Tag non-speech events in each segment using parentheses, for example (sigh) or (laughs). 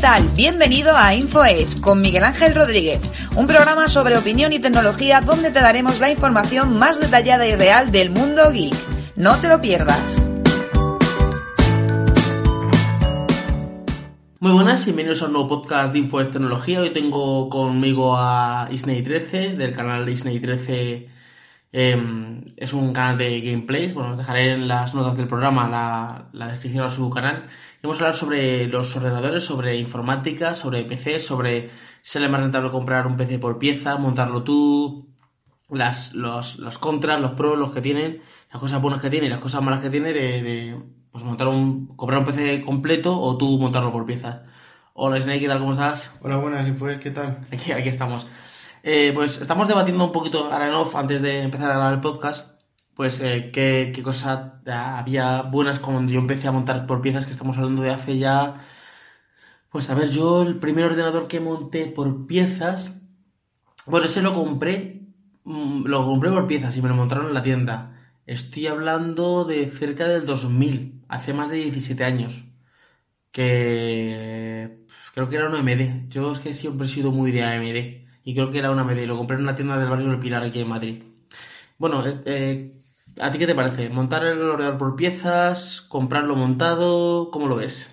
tal? Bienvenido a InfoES con Miguel Ángel Rodríguez, un programa sobre opinión y tecnología donde te daremos la información más detallada y real del mundo geek. No te lo pierdas. Muy buenas, bienvenidos a un nuevo podcast de InfoES Tecnología. Hoy tengo conmigo a Isney13 del canal Isney13. es un canal de gameplays. Bueno, os dejaré en las notas del programa la, la descripción a su canal. Vamos a hablar sobre los ordenadores, sobre informática, sobre PC, sobre si es más rentable comprar un PC por pieza, montarlo tú, las, los, los contras, los pros, los que tienen, las cosas buenas que tiene y las cosas malas que tiene de, de pues montar un, comprar un PC completo o tú montarlo por piezas. Hola Snake, ¿qué tal? ¿Cómo estás? Hola, buenas, Infoes, ¿qué tal? Aquí, aquí estamos. Eh, pues estamos debatiendo un poquito ahora en off antes de empezar a grabar el podcast pues eh, qué, qué cosas había buenas cuando yo empecé a montar por piezas que estamos hablando de hace ya... Pues a ver, yo el primer ordenador que monté por piezas, bueno, ese lo compré, mm, lo compré por piezas y me lo montaron en la tienda. Estoy hablando de cerca del 2000, hace más de 17 años. Que creo que era un AMD. Yo es que siempre he sido muy de AMD. Y creo que era un AMD. Lo compré en una tienda del barrio del Pilar aquí en Madrid. Bueno, eh, ¿A ti qué te parece? ¿Montar el ordenador por piezas? ¿Comprarlo montado? ¿Cómo lo ves?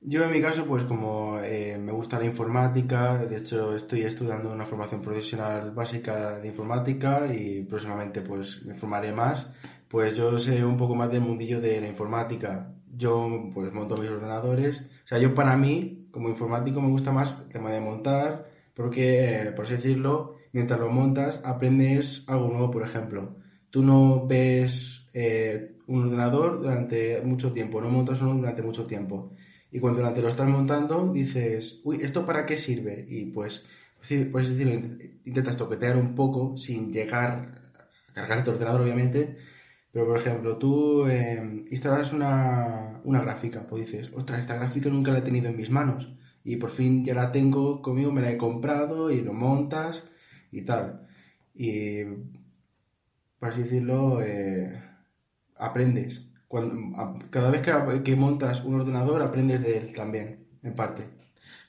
Yo en mi caso, pues como eh, me gusta la informática, de hecho estoy estudiando una formación profesional básica de informática y próximamente pues me formaré más, pues yo sé un poco más del mundillo de la informática. Yo pues monto mis ordenadores, o sea, yo para mí como informático me gusta más el tema de montar, porque por así decirlo, mientras lo montas aprendes algo nuevo, por ejemplo tú no ves eh, un ordenador durante mucho tiempo, no montas uno durante mucho tiempo. Y cuando durante lo estás montando dices, uy, ¿esto para qué sirve? Y pues, pues decirlo, intentas toquetear un poco sin llegar a cargar tu ordenador, obviamente. Pero, por ejemplo, tú eh, instalas una, una gráfica, pues dices, ostras, esta gráfica nunca la he tenido en mis manos. Y por fin ya la tengo conmigo, me la he comprado y lo montas y tal. Y por así decirlo, eh, aprendes. Cuando, cada vez que, montas un ordenador, aprendes de él también, en parte.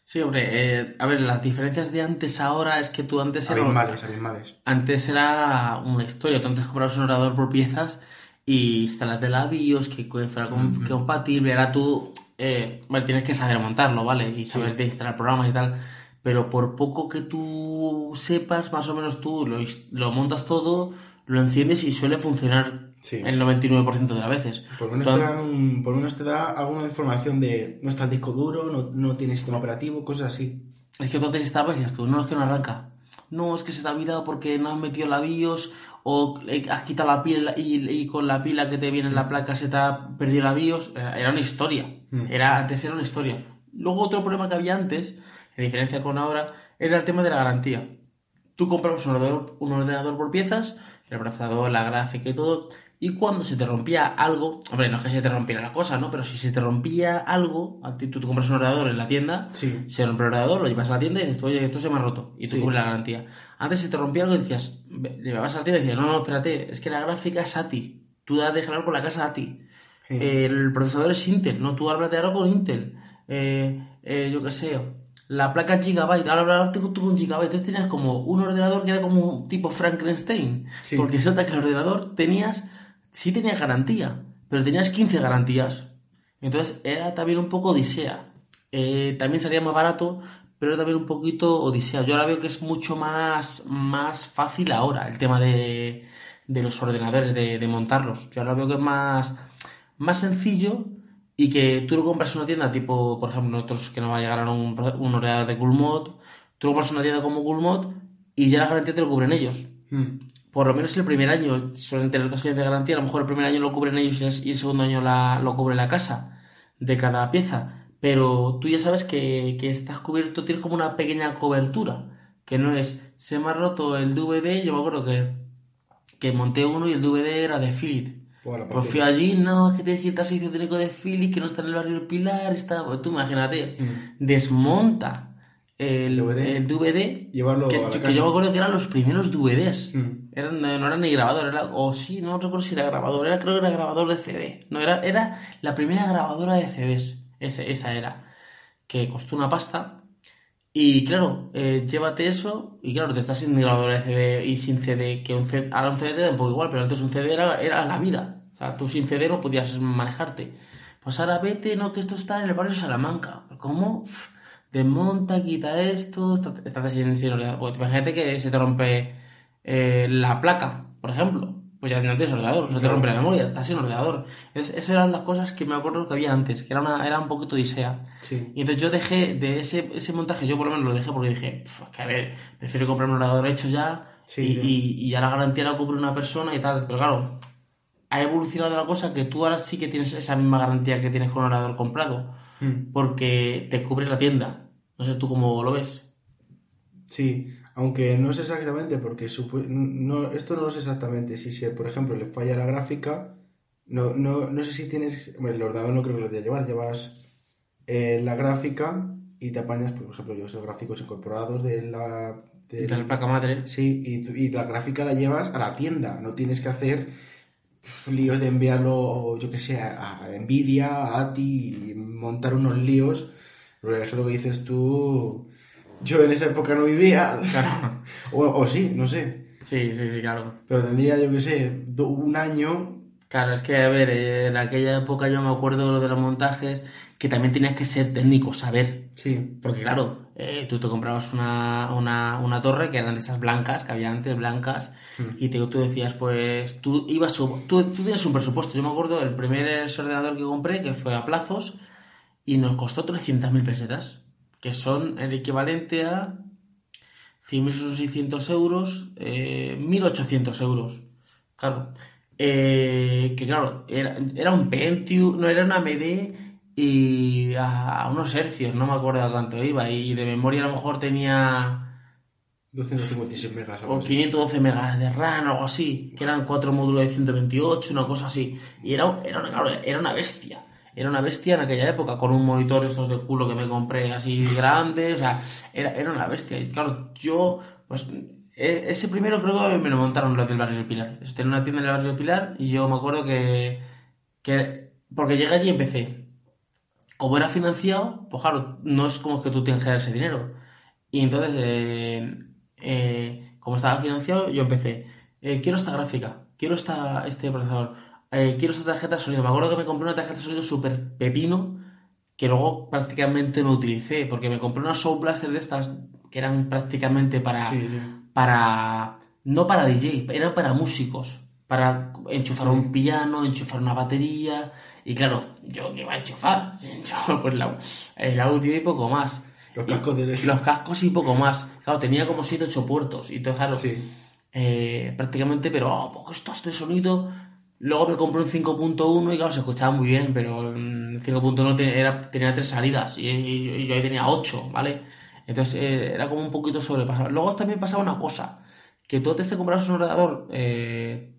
Sí, hombre, eh, a ver, las diferencias de antes ahora es que tú antes era... Abismales, abismales. Antes era una historia, tú antes comprabas un ordenador por piezas y instalaste la BIOS que fuera compatible, era tú... Eh, bueno, tienes que saber montarlo, ¿vale? Y saber de instalar programas y tal pero por poco que tú sepas, más o menos tú lo, lo montas todo, lo enciendes y suele funcionar el 99% de las veces. Por lo, menos te da alguna información de no está el disco duro, no, no tiene sistema operativo, cosas así. Es que tú antes estabas y decías tú, no es que no arranca. No, es que se te ha olvidado porque no has metido la BIOS o has quitado la pila y, con la pila que te viene en la placa se te ha perdido la BIOS. Era, una historia. Mm. Era, antes era una historia. Luego otro problema que había antes, en diferencia con ahora, era el tema de la garantía. Tú comprabas un ordenador, un ordenador por piezas el procesador, la gráfica y todo. Y cuando se te rompía algo, hombre, no es que se te rompiera la cosa, ¿no? Pero si se te rompía algo, tú compras un ordenador en la tienda, se rompe el ordenador, lo llevas a la tienda y dices, oye, esto se me ha roto, y tú sí. la garantía. Antes se te rompía algo y decías, llevabas a la tienda y decías, no, no, espérate, es que la gráfica es ATI, tú das de jalar por la casa ATI. el procesador es Intel, no, tú hablas de algo con Intel. Eh, eh, yo qué sé, la placa Gigabyte, ahora tengo un Gigabyte, entonces tenías como un ordenador que era como tipo Frankenstein, porque resulta que el ordenador tenías, sí tenía garantía, pero tenías 15 garantías, entonces era también un poco odisea, eh, también salía más barato, pero era también un poquito odisea, yo ahora veo que es mucho más, más fácil ahora el tema de, de los ordenadores, de, de montarlos, yo ahora veo que es más, más sencillo, y que tú lo compras en una tienda tipo, por ejemplo, nosotros que nos va a llegar a un, un ordenador de Coolmod, tú lo compras en una tienda como Coolmod y ya la garantía te lo cubren ellos. Hmm. Por lo menos el primer año suelen tener dos años de garantía, a lo mejor el primer año lo cubren ellos y el segundo año la, lo cubre la casa de cada pieza. Pero tú ya sabes que, que estás cubierto, tienes como una pequeña cobertura, que no es, se me ha roto el DVD, yo me acuerdo que, que monté uno y el DVD era de Philips pues fui allí, no, es que tienes que ir al servicio técnico de Philips, que no está en el barrio del Pilar, está, pues tú imagínate, mm. desmonta el DVD, llevarlo que, yo me acuerdo que eran los primeros DVDs, mm. eran, no, eran ni grabador, era, o sí, no recuerdo si era grabador, era, creo que era grabador de CD, no, era, era la primera grabadora de CDs, esa era. que costó una pasta. Y claro, eh, llévate eso y claro, te estás sin grabador de CD y sin CD, que un CD, ahora un CD te da igual, pero antes un CD era, era la vida. O sea, tú sin CD no podías manejarte. Pues ahora vete, no, que esto está en el barrio Salamanca. ¿Cómo? Desmonta, quita esto, está- estás sin, sin. Pues imagínate que se te rompe eh, la placa, por ejemplo. Pues ya no tienes ordenador, se te rompe la memoria, estás sin ordenador. Es- esas eran las cosas que me acuerdo que había antes, que era, una, era un poquito odisea. Sí. Y entonces yo dejé de ese, ese montaje, yo por lo menos lo dejé porque dije, "Pf, que a ver, prefiero comprarme un ordenador hecho ya Sí, y, y- y ya la garantía la cubre una persona y tal. Pero claro, ha evolucionado la cosa que tú ahora sí que tienes esa misma garantía que tienes con un ordenador comprado, Mm. porque te cubre la tienda. No sé tú cómo lo ves. Sí, aunque no sé exactamente, porque no, esto no lo sé exactamente. Si, se, por ejemplo, le falla la gráfica, no, no, no sé si tienes. Hombre, el ordenador no creo que lo debas llevar. Llevas eh, la gráfica y te apañas, por ejemplo, yo los gráficos incorporados de la. de- De la placa madre. Sí, y, y la gráfica la llevas a la tienda. No tienes que hacer líos de enviarlo, yo que sé, a, Nvidia, a ATI, y montar unos líos. Es lo que dices tú. Yo en esa época no vivía. Claro. (laughs) O, o sí, no sé. Sí, sí, sí, claro. Pero tendría, yo que sé, un año. Claro, es que, a ver, en aquella época yo me acuerdo lo de los montajes, que también tenías que ser técnico, saber. Sí, Porque claro, eh, tú te comprabas una, una, una torre que eran de esas blancas, que había antes blancas, Mm. y te, tú decías, pues tú ibas, tú, tú tienes un presupuesto. Yo me acuerdo del primer ordenador que compré, que fue a plazos, y nos costó 300.000 pesetas, que son el equivalente a 100.600 euros, eh, 1.800 euros. Claro. Eh, que claro, era, era un Pentium, no era una AMD y a, a unos hercios, no me acuerdo cuánto iba, y de memoria a lo mejor tenía 256 megas. o así. 512 megas de RAM o algo así, que eran cuatro módulos de 128, una cosa así. Y era, era, una, claro, era una bestia. Era una bestia en aquella época, con un monitor estos de culo que me compré así grande, o sea, era, era una bestia. Y claro, yo, pues, e- ese primero creo que me lo montaron los del barrio del Pilar. Tenía una tienda en el barrio del Pilar y yo me acuerdo que, que porque llegué allí y empecé. Como era financiado, pues claro, no es como que tú que dar ese dinero. Y entonces, eh, eh, como estaba financiado, yo empecé. eh, quiero esta gráfica, quiero esta, este procesador, eh, quiero esta tarjeta de sonido. Me acuerdo que me compré una tarjeta de sonido súper pepino que luego prácticamente no utilicé, porque me compré unas Sound Blaster de estas que eran prácticamente para, Sí, sí. para no para DJ, eran para músicos, para enchufar Sí. un piano, enchufar una batería, y claro, yo que iba a enchufar, (laughs) Yo, pues la- el audio y poco más. Los Y- cascos de- Los cascos y poco más. Claro, tenía como 7 8 puertos, y entonces claro, Sí. eh, prácticamente, pero oh, poco esto de sonido. Luego me compré un 5.1 y claro, se escuchaba muy bien, pero el 5.1 te- era, tenía tres salidas y, y- y yo ahí tenía 8, ¿vale? Entonces eh, era como un poquito sobrepasado. Luego también pasaba una cosa, que tú antes te comprabas un ordenador, eh,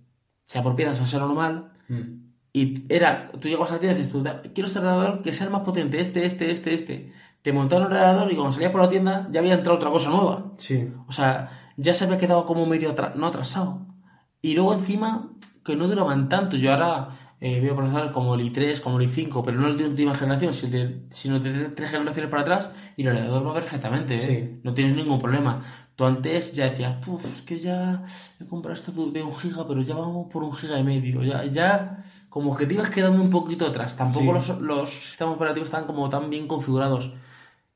sea por piezas o sea normal, Mm. y era, tú llegas a la tienda y dices, tú, "Da- quiero este ordenador que sea el más potente, este, este, este, este. Te montaron el ordenador y cuando salías por la tienda ya había entrado otra cosa nueva. Sí. O sea, ya se había quedado como medio no atrasado. Y luego encima, que no duraban tanto. Yo ahora eh, veo procesadores como el i3, como el i5, pero no el de última generación, sino de, tres generaciones para atrás, y el ordenador va perfectamente, ¿eh? Sí. No tienes ningún problema. Tú antes ya decías, Puf, es que ya he comprado esto de un giga, pero ya vamos por un giga y medio. Ya, ya como que te ibas quedando un poquito atrás. Tampoco Sí. los, los sistemas operativos estaban como tan bien configurados.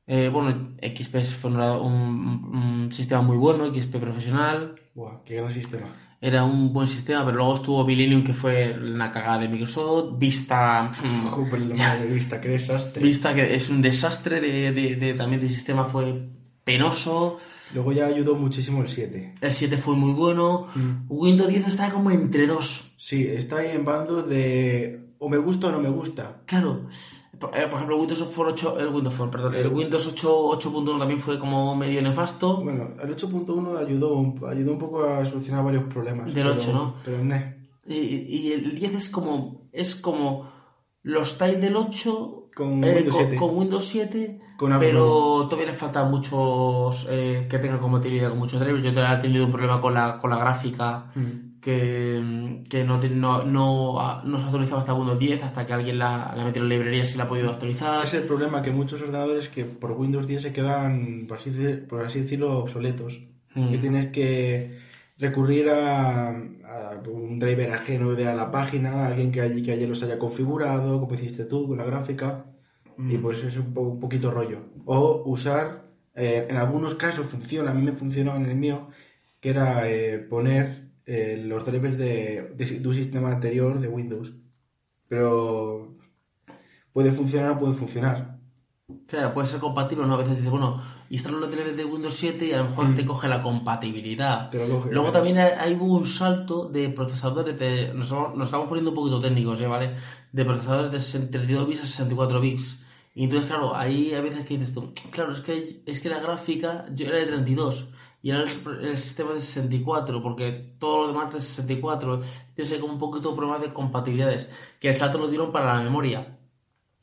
Eh, bueno, XP fue un, un- un sistema muy bueno, XP profesional. Buah, qué gran sistema. Era un buen sistema, pero luego estuvo Millennium, que fue una cagada de Microsoft. Vista, mm, la madre vista, qué desastre. Vista que es un desastre de, de- de- también de sistema, fue penoso. Luego ya ayudó muchísimo el 7. El 7 fue muy bueno. Mm. Windows 10 está como entre dos. Sí, está ahí en bandos de o me gusta o no me gusta. Claro. Por, eh, por ejemplo, Windows Phone 8, el Windows Phone, perdón, el Windows 8 8.1 también fue como medio nefasto. Bueno, el 8.1 ayudó, un- ayudó un poco a solucionar varios problemas. Del pero- 8, ¿no? Pero ne. Y, y el 10 es como, es como los tiles del 8 con Eh, Windows con, 7. con Windows 7, Con pero todavía le faltan muchos eh, que tengan compatibilidad con muchos drivers. Yo todavía he tenido un problema con la, con la gráfica Mm. Que, que no, no, no, ah, no se actualizaba hasta Windows 10 hasta que alguien la, la metió en la librería y la ha podido actualizar. Es el problema que muchos ordenadores que por Windows 10 se quedan, por así, por así decirlo, obsoletos. Mm. Que tienes que recurrir a, a un driver ajeno de a la página, alguien que allí que ayer los haya configurado, como hiciste tú con la gráfica, Mm. y pues es un, po- un poquito rollo. O usar, eh, en algunos casos funciona, a mí me funcionó en el mío, que era eh, poner eh, los drivers de, de, de un sistema anterior de Windows. Pero puede funcionar o puede funcionar. O sea, puede ser compatible no. A veces dices, bueno, instalo los drivers de Windows 7 y a lo mejor Mm. te coge la compatibilidad. Te lo coge, Luego claro. también hay, hubo un salto de procesadores de... Nos, estamos- nos estamos poniendo un poquito técnicos, ¿eh? ¿vale? De procesadores de 62 bits a 64 bits. Y entonces, claro, ahí hay veces que dices tú, claro, es que, es que la gráfica yo era de 32 y era el, el sistema de 64, porque todo lo demás de 64 tienes ahí como un poquito de problema de compatibilidades. Que el salto lo dieron para la memoria.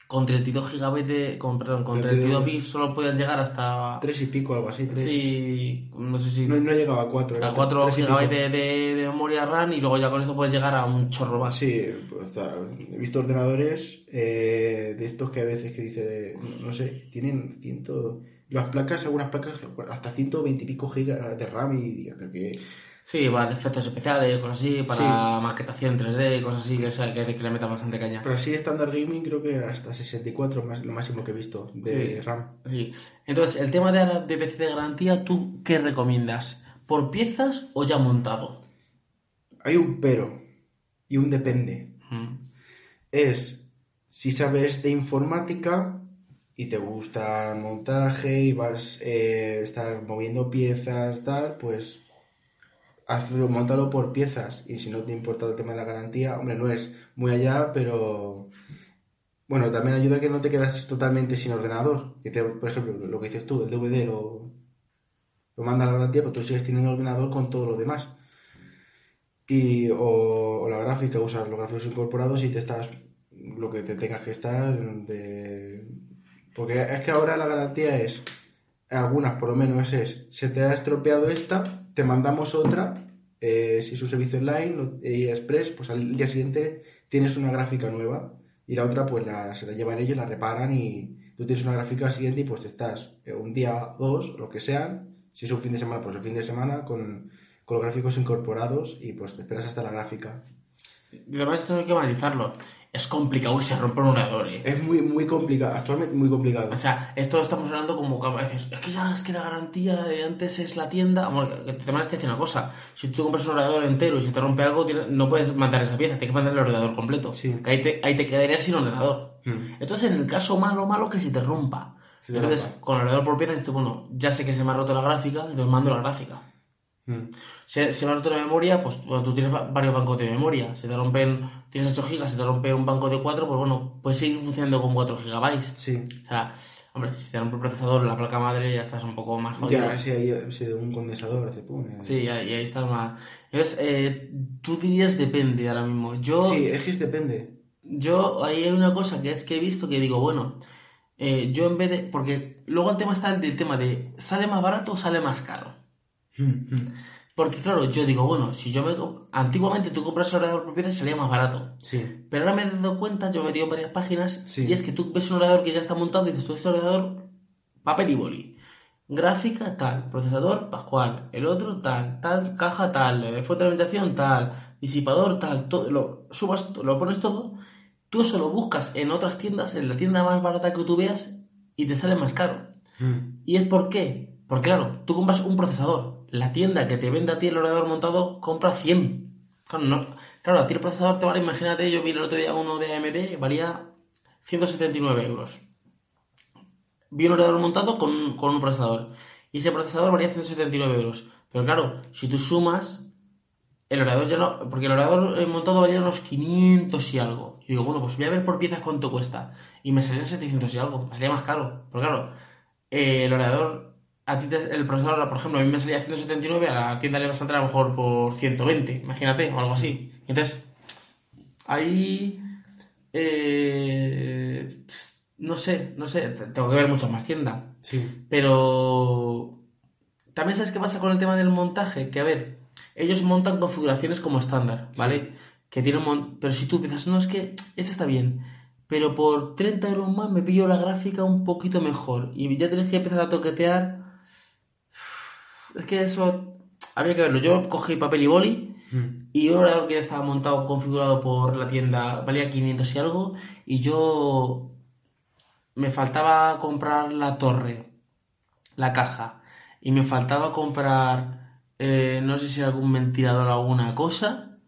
Con 32 GB de. Con, perdón, con 32 bits solo podían llegar hasta. Tres y pico, algo así. Tres. Sí, no sé si. No, no llegaba a cuatro. era a 4 tres y GB pico. de, de, de memoria RAM y luego ya con esto puedes llegar a un chorro más. Sí, pues, o sea, he visto ordenadores eh, de estos que a veces que dice, de- no sé, tienen ciento... Las placas, algunas placas, hasta 120 y pico gigas de RAM y pero que... Sí, vale, efectos especiales, cosas así, para maquetación 3D, cosas así que, sea- que, que le metan bastante caña. Pero así estándar gaming creo que hasta 64 más lo máximo que he visto de Sí. RAM. Sí. Entonces, el tema de, de PC de garantía, ¿tú qué recomiendas? ¿Por piezas o ya montado? Hay un pero y un depende. Mm. es si sabes de informática y te gusta el montaje y vas a estar moviendo piezas, tal, pues hazlo, montalo por piezas. Y si no te importa el tema de la garantía, hombre, no es muy allá, pero bueno, también ayuda a que no te quedas totalmente sin ordenador. Que te, por ejemplo, lo que dices tú, el DVD lo, lo manda a la garantía, pero tú sigues teniendo ordenador con todo lo demás. Y, o, la gráfica, usar los gráficos incorporados y te estás lo que te tengas que estar. Porque es que ahora la garantía es algunas por lo menos es se te ha estropeado esta te mandamos otra eh, si es un servicio online lo- y express pues al día siguiente tienes una gráfica nueva y la otra pues la, se la llevan ellos la reparan y tú tienes una gráfica siguiente y pues estás eh, un día dos lo que sean si es un fin de semana pues el fin de semana con, con los gráficos incorporados y pues te esperas hasta la gráfica además esto hay que analizarlo. Es complicado que se rompa un ordenador, ¿eh? Es muy, muy complicado, actualmente muy complicado. O sea, esto estamos hablando como que a veces, es que ya, es que la garantía de antes es la tienda. Bueno, que te mandas decir una cosa. Si tú compras un ordenador entero y se te rompe algo, no puedes mandar esa pieza, tienes que mandar el ordenador completo. Sí. Que ahí te, ahí te quedarías sin ordenador. Mm. Entonces, en el caso malo, malo, que se te rompa. Se te entonces, rompa. con el ordenador por piezas, dices, bueno, ya sé que se me ha roto la gráfica, entonces mando la gráfica. Se, se me ha roto la memoria, pues bueno, tú tienes va- varios bancos de memoria. Si te rompen, tienes 8 gigas, si te rompe un banco de 4, pues bueno, puedes seguir funcionando con 4 gigabytes. Sí. O sea, hombre, si te rompe el procesador, la placa madre, ya estás un poco más jodido. Ya, sí, ahí sí, de un condensador pum. eh. Sí, ya- y ahí estás más. Entonces, eh, tú dirías depende ahora mismo. Yo, Sí, es que depende. yo, ahí hay una cosa que es que he visto que digo, bueno, eh, yo en vez de. Porque luego el tema está el tema de, ¿sale más barato o sale más caro? Mm, mm. Porque claro, yo digo, bueno, si yo me... Antiguamente tú compras el ordenador por piezas y salía más barato. Sí. Pero ahora me he dado cuenta, yo me he metido varias páginas, Sí. y es que tú ves un ordenador que ya está montado y dices, tú este ordenador, papel y boli. Gráfica tal, procesador pascual, el otro tal, tal, caja tal, eh, fuente de alimentación tal, disipador tal, todo, lo subas, lo pones todo, tú eso lo buscas en otras tiendas, en la tienda más barata que tú veas, y te sale más caro. Mm. ¿Y es por qué? Porque claro, tú compras un procesador. La tienda que te vende a ti el ordenador montado compra 100. Claro, a ti el procesador te vale, imagínate, yo vi el otro día uno de AMD, valía 179 euros. Vi un ordenador montado con, con un procesador. Y ese procesador valía 179 euros. Pero claro, si tú sumas, el ordenador ya no. Porque el ordenador eh, montado valía unos 500 y algo. Y digo, bueno, pues voy a ver por piezas cuánto cuesta. Y me salían 700 y algo. Me salía más caro. Pero claro, eh, el ordenador, a ti te- el procesador, por ejemplo, a mí me salía 179, a la tienda le va a salir a lo mejor por 120, imagínate, o algo así. Entonces, ahí. eh, no sé, no sé, tengo que ver mucho más tiendas. Sí. Pero también sabes qué pasa con el tema del montaje, que a ver, ellos montan configuraciones como estándar, ¿vale? Que tienen mon- pero si tú piensas, no, es que esta está bien, pero por 30 euros más me pillo la gráfica un poquito mejor y ya tienes que empezar a toquetear. Es que eso había que verlo. Yo cogí papel y boli Mm. y un ordenador que ya estaba montado, configurado por la tienda, valía 500 y algo. Y yo me faltaba comprar la torre, la caja. Y me faltaba comprar, eh, no sé si algún ventilador o alguna cosa.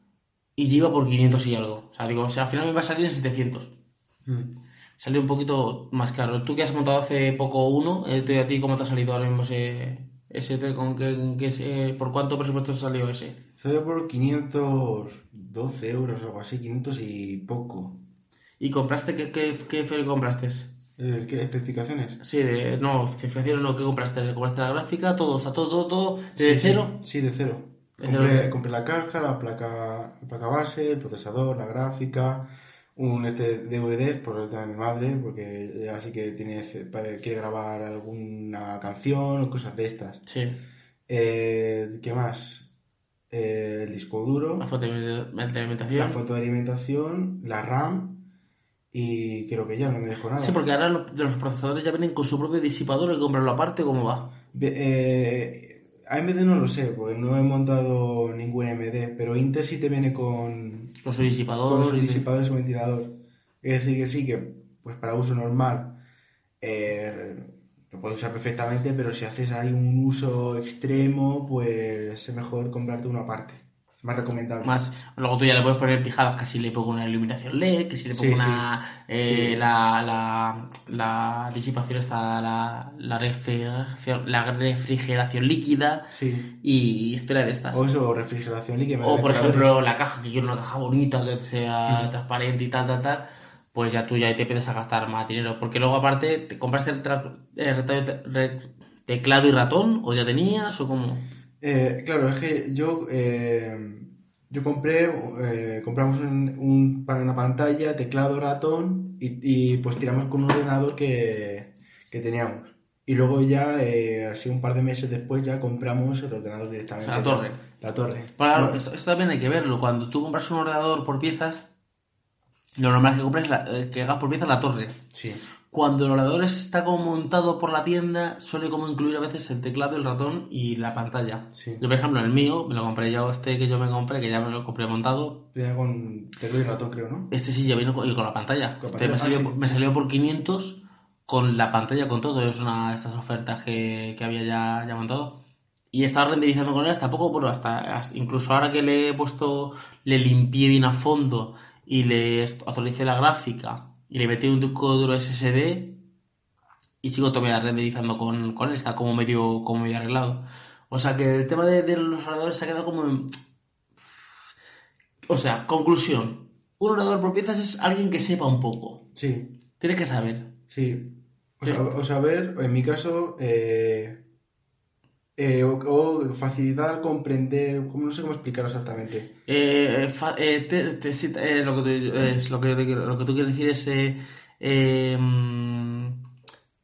Y yo iba por 500 y algo. O sea, digo, o sea, al final me va a salir en 700. Mm. Salió un poquito más caro. Tú que has montado hace poco uno, eh, ¿tú- ¿a ti cómo te ha salido ahora mismo ese, ese con ese- por cuánto presupuesto salió ese? Salió por 512 euros algo así, 500 y poco. ¿Y compraste qué, qué, qué que compraste? ¿El qué? ¿Especificaciones? Sí, de, no, financiación no, ¿qué compraste? ¿Compraste la gráfica? Todo, o sea, todo, todo, Sí, cero. Sí, de cero. De Compré, cero. compré la caja, la placa, la placa base, el procesador, la gráfica, un este DVD por el tema de mi madre, porque ella sí que tiene, quiere grabar alguna canción o cosas de estas. Sí, Eh, ¿Qué más? Eh, el disco duro, la foto de la alimentación. foto de alimentación, la RAM y creo que ya no me dejo nada. Sí, porque ahora los, los procesadores ya vienen con su propio disipador, que comprarlo aparte, ¿cómo va? Eh, AMD no lo sé, porque no he montado ningún AMD, pero Intel sí te viene con, Con su disipador. con su y- disipador y su ventilador. Es decir, que sí, que pues para uso normal eh, lo puedes usar perfectamente, pero si haces ahí un uso extremo, pues es mejor comprarte uno aparte. Más recomendable. Más, luego tú ya le puedes poner pijadas que si le pongo una iluminación LED, que si le pongo Sí, una. eh, Sí. La, la, la disipación está la, la, refrigeración, la refrigeración líquida Sí. y historia de estas. O eso, refrigeración líquida. O por ejemplo la caja, que quiero una caja bonita, que sea transparente y tal, tal, tal, pues ya tú ya te empiezas a gastar más dinero. Porque luego aparte, ¿te compraste el, el teclado y ratón? ¿O ya tenías? ¿O cómo? Eh, claro, es que yo, eh, yo compré, eh, compramos un, un- una pantalla, teclado, ratón y, y, pues tiramos con un ordenador que, que teníamos. Y luego ya, eh, así un par de meses después, ya compramos el ordenador directamente. O sea, la torre. La torre. Claro, No, esto, esto también hay que verlo. Cuando tú compras un ordenador por piezas, lo normal es que compres la- eh, que hagas por piezas la torre. Sí, Cuando el ordenador está como montado por la tienda, suele como incluir a veces el teclado, el ratón y la pantalla. sí. Yo, por ejemplo, el mío, me lo compré yo, este que yo me compré, que ya me lo compré montado. Tenía con teclado y ratón, creo, ¿no? Este sí ya vino con, y con la pantalla. Con Este pantalla, me, salió, ah, sí. me salió por 500 con la pantalla, con todo. Es una de estas ofertas que, que había ya, ya montado. Y estaba renderizando con él hasta poco, bueno, hasta, hasta- incluso ahora que le he puesto, le limpié bien a fondo y le actualicé la gráfica y le metí un disco duro SSD y sigo todavía renderizando con, con él, está como medio, como medio arreglado. O sea que el tema de, de los ordenadores se ha quedado como en... O sea, conclusión. Un orador por piezas es alguien que sepa un poco. Sí, Tienes que saber. sí. O, Sí. sea, o saber, en mi caso, eh, eh, o, o facilitar comprender, como no sé cómo explicarlo exactamente. Eh, fa- te- te- sí, lo, que es lo, que lo que tú quieres decir es eh, eh, mm,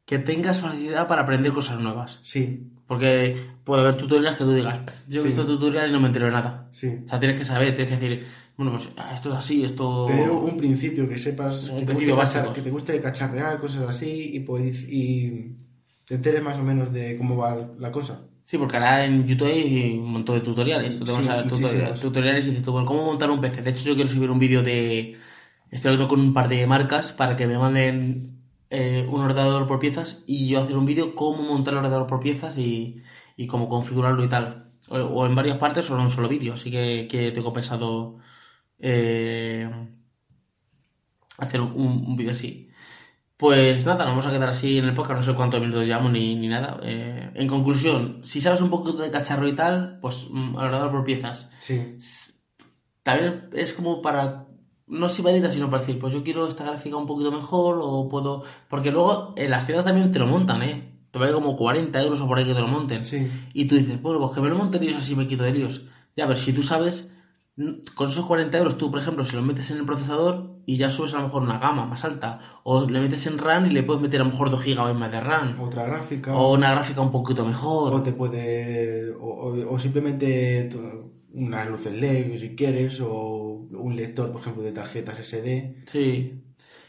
que tengas facilidad para aprender cosas nuevas. Sí, Porque puede haber tutoriales que tú digas, yo he Sí. visto tutorial y no me entero de nada. sí. O sea, tienes que saber, tienes que decir, bueno, pues ah, esto es así, esto... Tener un principio que sepas, Un que, principio básico. que te guste cacharrear, cosas así, y, pues, y te enteres más o menos de cómo va la cosa. Sí, porque ahora en YouTube hay un montón de tutoriales. Tú te vas Sí, a ver tutoriales, tutoriales y dices tú, bueno, ¿cómo montar un PC? De hecho, yo quiero subir un vídeo de... Estoy hablando con un par de marcas para que me manden eh, un ordenador por piezas y yo hacer un vídeo cómo montar el ordenador por piezas y, y cómo configurarlo y tal. O, o en varias partes o en un solo vídeo. Así que, que tengo pensado eh, hacer un, un vídeo así. Pues nada, nos vamos a quedar así en el podcast, no sé cuántos minutos llevamos ni, ni nada. Eh, en conclusión, si sabes un poquito de cacharro y tal, pues mm, ordenador por piezas. Sí, También es como para, no si valida, sino para decir, pues yo quiero esta gráfica un poquito mejor o puedo... Porque luego en las tiendas también te lo montan, ¿eh? Te vale como 40 euros o por ahí que te lo monten. sí, Y tú dices, bueno, pues que me lo monten ellos así me quito de líos. Ya, pero si tú sabes, con esos 40 euros tú, por ejemplo, si lo metes en el procesador y ya subes a lo mejor una gama más alta, o le metes en RAM y le puedes meter a lo mejor 2 GB más de RAM, Otra gráfica. o una gráfica un poquito mejor. O te puede. O, o- o simplemente unas luces LED si quieres, o un lector, por ejemplo, de tarjetas SD. Sí.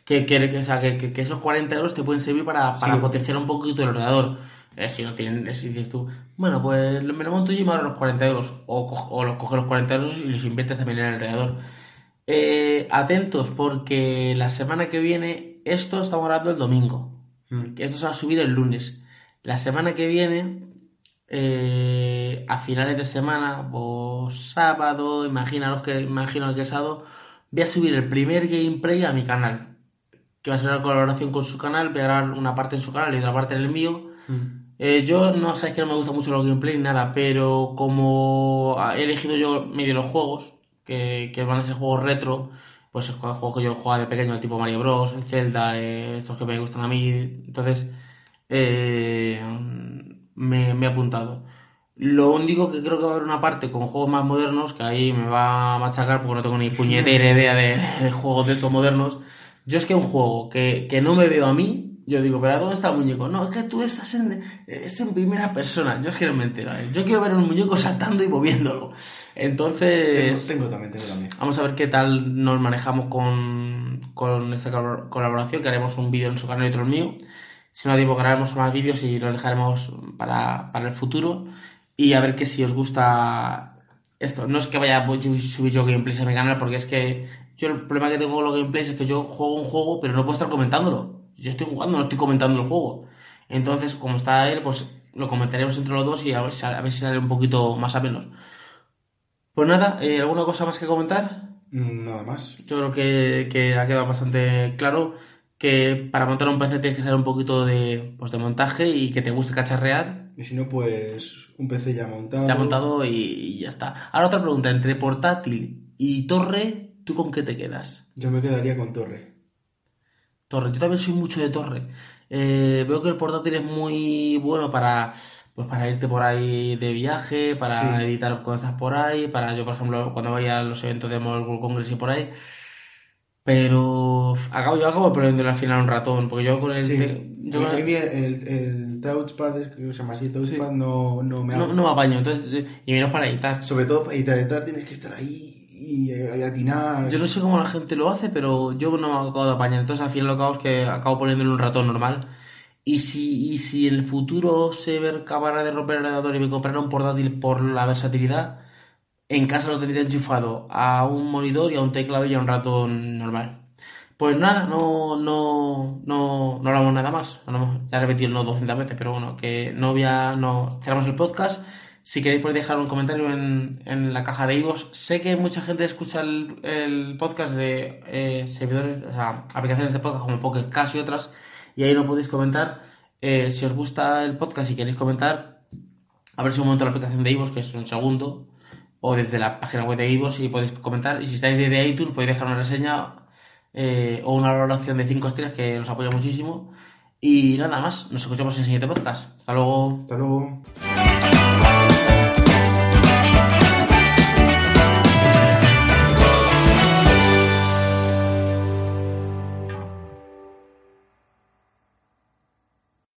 Que, que, que, o sea, que, que- que esos 40 euros te pueden servir para, para Sí. potenciar un poquito el ordenador. Eh, si no tienen, si dices tú, bueno, pues me lo monto yo y me ahorro los 40 euros. O, co- o los coges los 40 euros y los inviertes también en el ordenador. Eh, atentos, porque la semana que viene, esto estamos hablando el domingo. que Esto se va a subir el lunes. La semana que viene, eh, a finales de semana, o sábado, imaginaros que, imagino que sábado, voy a subir el primer gameplay a mi canal. Que va a ser una colaboración con su canal, voy a grabar una parte en su canal y otra parte en el mío. Eh, yo no sabéis que no me gusta mucho los gameplay ni nada, pero como he elegido yo medio los juegos, que, que van a ser juegos retro, pues el juego que yo jugaba de pequeño, el tipo Mario Bros, el Zelda, eh, estos que me gustan a mí, entonces eh, me, me he apuntado. Lo único que creo que va a haber una parte con juegos más modernos, que ahí me va a machacar porque no tengo ni puñetera (laughs) idea de, de juegos de estos modernos. Yo es que un juego que, que no me veo a mí, yo digo, pero ¿dónde está el muñeco? No, es que tú estás en, es en primera persona. Yo es que no me entero. ¿eh? Yo quiero ver un muñeco saltando y moviéndolo. Tengo, Entonces, tengo también, tengo también. vamos a ver qué tal nos manejamos con, con esta colab- colaboración, que haremos un vídeo en su canal y otro en mío. Si no tiempo, grabaremos más vídeos y los dejaremos para, para el futuro. Y a ver que si os gusta esto. No es que vaya a subir yo gameplays a mi canal, porque es que yo el problema que tengo con los gameplays es que yo juego un juego, pero no puedo estar comentándolo. Yo estoy jugando, no estoy comentando el juego. Entonces, como está él, pues lo comentaremos entre los dos y a ver, si- a ver si sale un poquito más a menos. Pues nada, eh, ¿alguna cosa más que comentar? Nada más. Yo creo que, que ha quedado bastante claro que para montar un PC tienes que saber un poquito de, pues, de montaje y que te guste cacharrear. Y si no, pues un PC ya montado. Ya montado y, y ya está. Ahora otra pregunta, entre portátil y torre, ¿tú con qué te quedas? Yo me quedaría con torre. Torre, yo también soy mucho de torre. Eh, veo que el portátil es muy bueno para, pues para irte por ahí de viaje, para Sí. editar cosas por ahí, para yo, por ejemplo, cuando vaya a los eventos de Mobile World Congress y por ahí. Pero acabo, yo acabo poniéndole al final un ratón, porque yo con el... Sí. yo con el- el, el touchpad, es que se llama así, touchpad, Sí. no, no me no, no me apaño, entonces, y menos para editar. Sobre todo para editar, editar tienes que estar ahí y, eh, y atinar. Yo no sé cómo la gente lo hace, pero yo no me acabo de apañar. Entonces, al final lo que hago es que acabo poniéndole un ratón normal. Y si, y si el futuro se capaz de romper el ordenador y me comprara un portátil por la versatilidad, en casa lo tendría enchufado a un monitor y a un teclado y a un ratón normal. Pues nada, no, no, no, no hablamos nada más. Ya he repetido el no 200 veces, pero bueno, que no voy a, no, cerramos el podcast. Si queréis podéis dejar un comentario en, en la caja de Ivos. Sé que mucha gente escucha el, el podcast de eh, servidores, o sea, aplicaciones de podcast como Pocket Cast y otras, y ahí no podéis comentar. Eh, si os gusta el podcast y queréis comentar, a ver si un momento la aplicación de Ivos, que es un segundo, o desde la página web de Ivos y podéis comentar. Y si estáis desde iTunes podéis dejar una reseña eh, o una valoración de 5 estrellas que nos apoya muchísimo. Y nada más, nos escuchamos en el siguiente podcast. Hasta luego. Hasta luego.